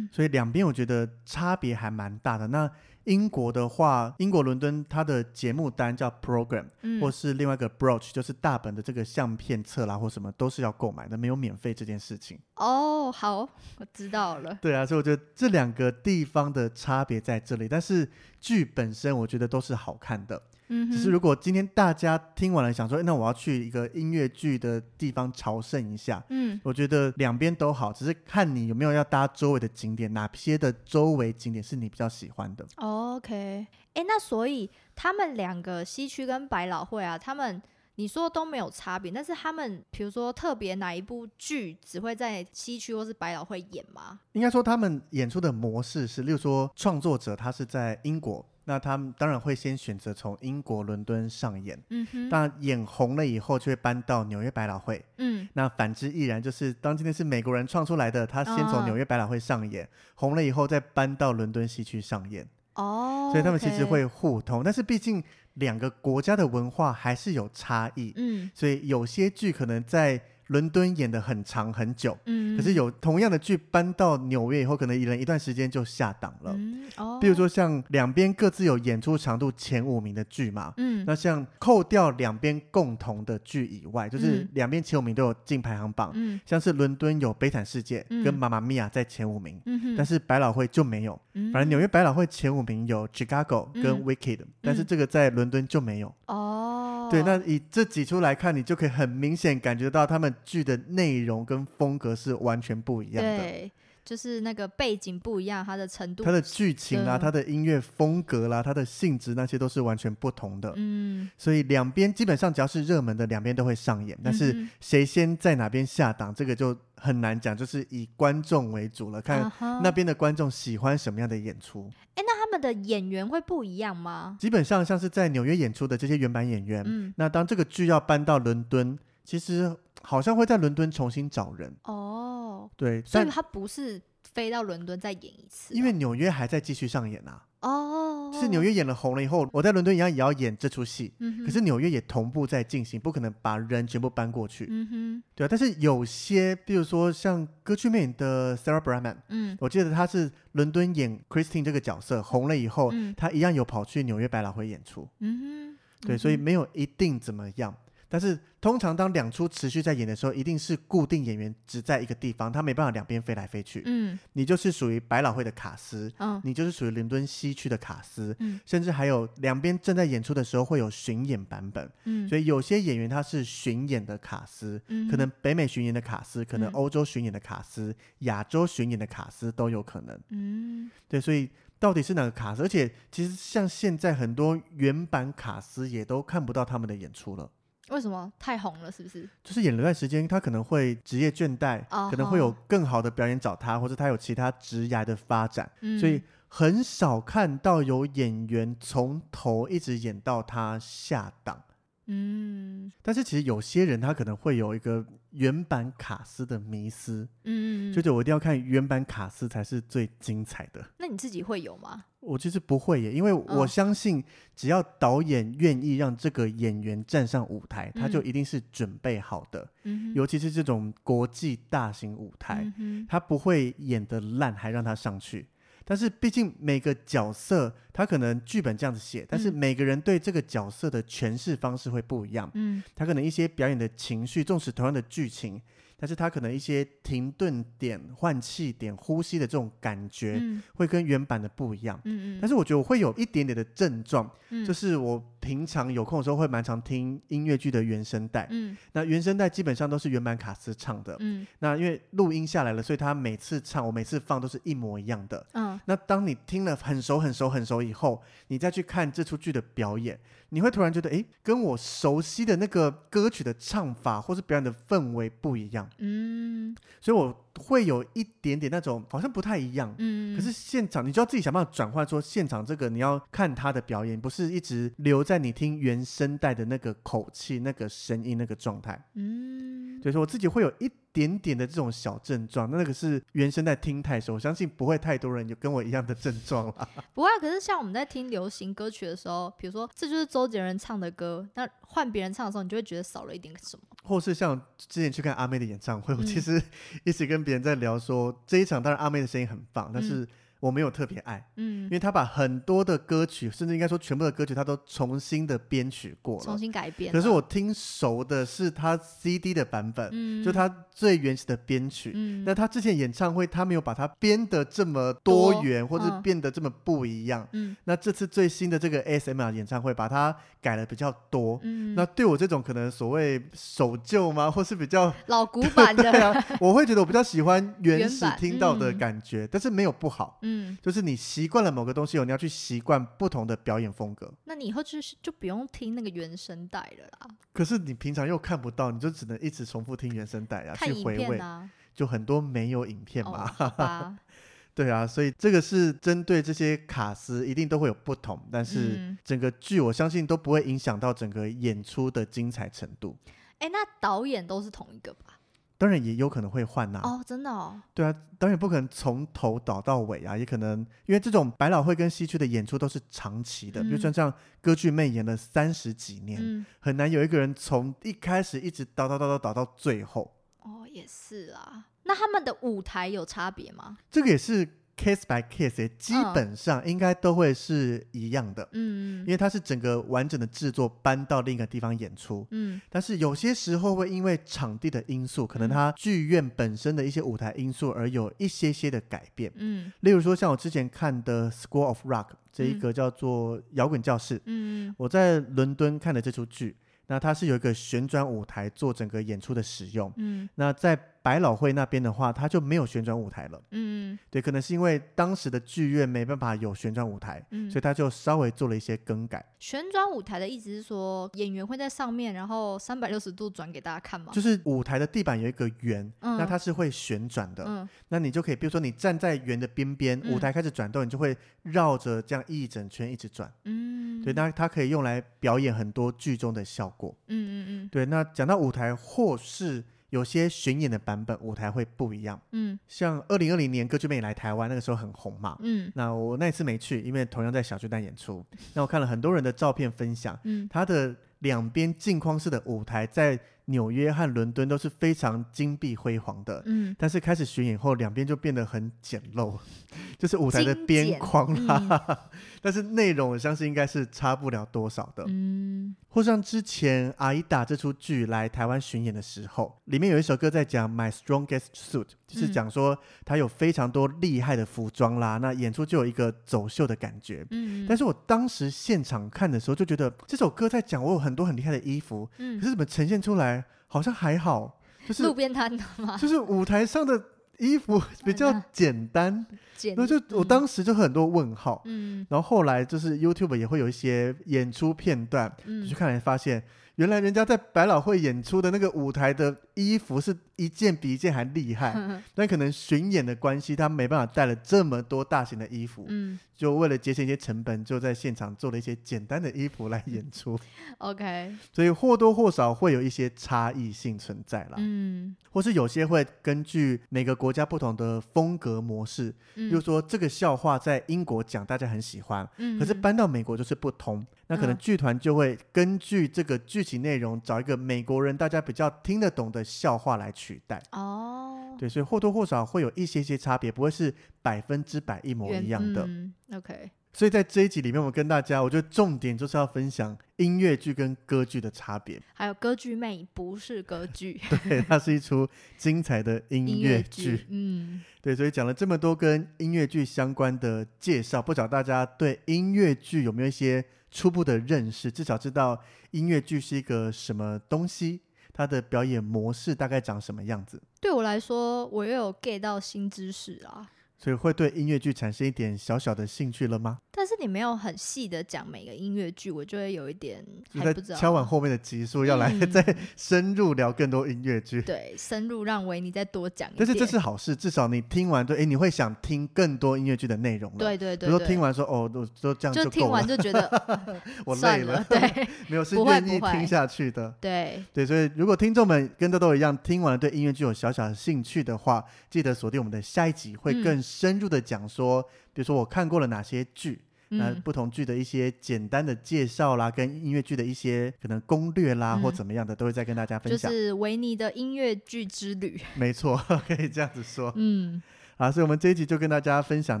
嗯，所以两边我觉得差别还蛮大的。那英国的话，英国伦敦它的节目单叫 program，嗯，或是另外一个 brooch，就是大本的这个相片册啦，或什么都是要购买的，没有免费这件事情。哦，好，我知道了。对啊，所以我觉得这两个地方的差别在这里，但是剧本身我觉得都是好看的。嗯，只是如果今天大家听完了，想说，那我要去一个音乐剧的地方朝圣一下，嗯，我觉得两边都好，只是看你有没有要搭周围的景点，哪些的周围景点是你比较喜欢的。OK，哎，那所以他们两个西区跟百老汇啊，他们你说都没有差别，但是他们比如说特别哪一部剧只会在西区或是百老汇演吗？应该说他们演出的模式是，例如说创作者他是在英国。那他们当然会先选择从英国伦敦上演，嗯哼，那演红了以后就会搬到纽约百老汇，嗯，那反之亦然，就是当今天是美国人创出来的，他先从纽约百老汇上演，哦，红了以后再搬到伦敦西区上演，哦，所以他们其实会互通，但是毕竟两个国家的文化还是有差异，嗯，所以有些剧可能在。伦敦演的很长很久，嗯，可是有同样的剧搬到纽约以后，可能一人一段时间就下档了。嗯，哦，比如说像两边各自有演出长度前五名的剧嘛，嗯，那像扣掉两边共同的剧以外，就是两边前五名都有进排行榜，嗯，像是伦敦有《悲惨世界》跟《妈妈咪呀》在前五名，嗯，但是百老汇就没有，嗯，反正纽约百老汇前五名有《Chicago》跟《Wicked》，但是这个在伦敦就没有。哦，对，那以这几出来看，你就可以很明显感觉到他们。剧的内容跟风格是完全不一样的，对，就是那个背景不一样，它的程度、它的剧情啊、它的音乐风格啦、它的性质那些都是完全不同的。嗯，所以两边基本上只要是热门的，两边都会上演。但是谁先在哪边下档，这个就很难讲，就是以观众为主了，看那边的观众喜欢什么样的演出。哎、uh-huh，那他们的演员会不一样吗？基本上像是在纽约演出的这些原版演员，嗯，那当这个剧要搬到伦敦，其实。好像会在伦敦重新找人。哦，对，所以他不是飞到伦敦再演一次，因为纽约还在继续上演啊。哦，是纽约演了红了以后，我在伦敦一样也要演这出戏，嗯，可是纽约也同步在进行，不可能把人全部搬过去，嗯哼，对啊。但是有些，比如说像《歌剧魅影》的 Sarah Brightman，嗯，我记得他是伦敦演 Christine 这个角色红了以后，嗯，他一样有跑去纽约百老汇演出，嗯哼，对，所以没有一定怎么样。但是通常当两出持续在演的时候，一定是固定演员只在一个地方，他没办法两边飞来飞去。嗯，你就是属于百老汇的卡斯，嗯，你就是属于伦敦西区的卡斯，嗯，甚至还有两边正在演出的时候会有巡演版本，嗯，所以有些演员他是巡演的卡斯，嗯，可能北美巡演的卡斯，可能欧洲巡演的卡斯，亚洲巡演的卡斯都有可能。嗯，对，所以到底是哪个卡斯？而且其实像现在很多原版卡斯也都看不到他们的演出了。为什么太红了？是不是？就是演了段时间，他可能会职业倦怠，uh-huh. 可能会有更好的表演找他，或者他有其他职涯的发展，嗯，所以很少看到有演员从头一直演到他下档。嗯，但是其实有些人他可能会有一个原版卡斯的迷思，嗯，就是我一定要看原版卡斯才是最精彩的。那你自己会有吗？我其实不会耶，因为我相信只要导演愿意让这个演员站上舞台，嗯，他就一定是准备好的。嗯，尤其是这种国际大型舞台，嗯，他不会演的烂还让他上去。但是毕竟每个角色，他可能剧本这样子写，但是每个人对这个角色的诠释方式会不一样。嗯，他可能一些表演的情绪，纵使同样的剧情。但是他可能一些停顿点、换气点、呼吸的这种感觉，会跟原版的不一样。嗯嗯。但是我觉得我会有一点点的症状，嗯，就是我平常有空的时候会蛮常听音乐剧的原声带。嗯。那原声带基本上都是原版卡司唱的。嗯。那因为录音下来了，所以他每次唱，我每次放都是一模一样的。嗯。那当你听了很熟、很熟、很熟以后，你再去看这出剧的表演，你会突然觉得，哎，跟我熟悉的那个歌曲的唱法或是表演的氛围不一样。嗯，所以我会有一点点那种好像不太一样。嗯，可是现场你就要自己想办法转换，说现场这个你要看他的表演，不是一直留在你听原声带的那个口气、那个声音、那个状态。嗯，所以说我自己会有一点点的这种小症状，那那个是原声带听太熟，我相信不会太多人有跟我一样的症状了。不会，可是像我们在听流行歌曲的时候，比如说这就是周杰伦唱的歌，那换别人唱的时候，你就会觉得少了一点什么。或是像之前去看阿妹的演唱会，我其实一直跟别人在聊说，这一场当然阿妹的声音很棒，但是。我没有特别爱，嗯，因为他把很多的歌曲，甚至应该说全部的歌曲，他都重新的编曲过了，重新改编。可是我听熟的是他 CD 的版本，嗯，就他最原始的编曲。嗯，那他之前演唱会，他没有把它编的这么多元，多或者变得这么不一样。嗯，那这次最新的这个 ASMR 演唱会，把它改了比较多。嗯，那对我这种可能所谓守旧吗，或是比较老古板的，对啊，我会觉得我比较喜欢原始听到的感觉，嗯，但是没有不好。嗯，就是你习惯了某个东西，你要去习惯不同的表演风格。那你以后就是就不用听那个原声带了啦。可是你平常又看不到，你就只能一直重复听原声带啊，去回味啊。就很多没有影片嘛，哦、对啊，所以这个是针对这些卡司，一定都会有不同，但是整个剧我相信都不会影响到整个演出的精彩程度。哎、欸，那导演都是同一个吧？当然也有可能会换呐。哦，真的哦。对啊，当然不可能从头导到尾啊，也可能因为这种百老汇跟西区的演出都是长期的，嗯、比如说像歌剧魅演了三十几年，嗯、很难有一个人从一开始一直导导导导导到最后。哦，也是啊。那他们的舞台有差别吗？这个也是 case by case，基本上应该都会是一样的。嗯，因为它是整个完整的制作搬到另一个地方演出。嗯，但是有些时候会因为场地的因素，可能它剧院本身的一些舞台因素而有一些些的改变。嗯，例如说像我之前看的《School of Rock》这一个叫做摇滚教室。嗯，我在伦敦看的这出剧，那它是有一个旋转舞台做整个演出的使用。嗯，那在百老汇那边的话，它就没有旋转舞台了。嗯，对，可能是因为当时的剧院没办法有旋转舞台，嗯，所以他就稍微做了一些更改。旋转舞台的意思是说，演员会在上面，然后三百六十度转给大家看吗？就是舞台的地板有一个圆，嗯，那它是会旋转的。嗯，那你就可以，比如说你站在圆的边边，舞台开始转动，你就会绕着这样一整圈一直转。嗯，对，那它可以用来表演很多剧中的效果。嗯嗯嗯，对，那讲到舞台或是。有些巡演的版本舞台会不一样，嗯，像二零二零年歌剧魅影来台湾那个时候很红嘛，嗯，那我那次没去，因为同样在小巨蛋演出，那我看了很多人的照片分享，嗯，他的两边镜框式的舞台在纽约和伦敦都是非常金碧辉煌的，嗯，但是开始巡演后，两边就变得很简陋，就是舞台的边框啦，嗯、但是内容我相信应该是差不了多少的，嗯，或像之前《阿依达》这出剧来台湾巡演的时候，里面有一首歌在讲 My Strongest Suit，就是讲说他有非常多厉害的服装啦，那演出就有一个走秀的感觉，嗯，但是我当时现场看的时候就觉得这首歌在讲我有很多很厉害的衣服，嗯，可是怎么呈现出来？好像还好，就是路边摊的吗？就是舞台上的衣服比较简单，简那就我当时就很多问号，嗯，然后后来就是 YouTube 也会有一些演出片段，嗯，就去看来发现，原来人家在百老汇演出的那个舞台的衣服是一件比一件还厉害，但可能巡演的关系，他没办法带了这么多大型的衣服，嗯。就为了节省一些成本，就在现场做了一些简单的衣服来演出。OK，所以或多或少会有一些差异性存在啦。嗯，或是有些会根据每个国家不同的风格模式，嗯，比如说这个笑话在英国讲大家很喜欢，嗯，可是搬到美国就是不同。那可能剧团就会根据这个剧情内容，找一个美国人大家比较听得懂的笑话来取代。哦，对，所以或多或少会有一些些差别，不会是百分之百一模一样的。嗯，OK。所以在这一集里面，我跟大家，我觉得重点就是要分享音乐剧跟歌剧的差别。还有歌剧魅不是歌剧，对，它是一出精彩的音乐剧。嗯，对，所以讲了这么多跟音乐剧相关的介绍，不知道大家对音乐剧有没有一些初步的认识？至少知道音乐剧是一个什么东西，他的表演模式大概长什么样子？对我来说，我又有 get 到新知识啦。所以会对音乐剧产生一点小小的兴趣了吗？但是你没有很细的讲每个音乐剧，我就会有一点还不知道。敲完后面的集数要来 再深入聊更多音乐剧。嗯、对，深入让维尼再多讲一点。但是这是好事，至少你听完对，哎，你会想听更多音乐剧的内容了。对对对，比如说听完说哦，都都这样就。就听完就觉得 我累了，了对，没有是愿意听下去的。对对，所以如果听众们跟豆豆一样，听完了对音乐剧有小小的兴趣的话，记得锁定我们的下一集，会更深入的讲。说，比如说我看过了哪些剧，那、嗯、不同剧的一些简单的介绍啦，跟音乐剧的一些可能攻略啦，嗯、或怎么样的，都会再跟大家分享。就是维尼的音乐剧之旅，没错，可以这样子说。嗯，好，所以我们这一集就跟大家分享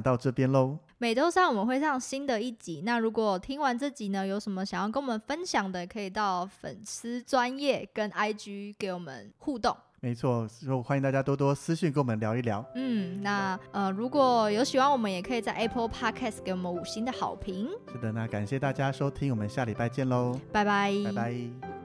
到这边喽。每周三我们会上新的一集，那如果听完这集呢，有什么想要跟我们分享的，可以到粉丝专业跟 IG 给我们互动。没错，所以欢迎大家多多私信跟我们聊一聊。嗯，那呃，如果有喜欢我们，也可以在 Apple Podcast 给我们五星的好评。是的，那感谢大家收听，我们下礼拜见喽，拜拜，拜拜。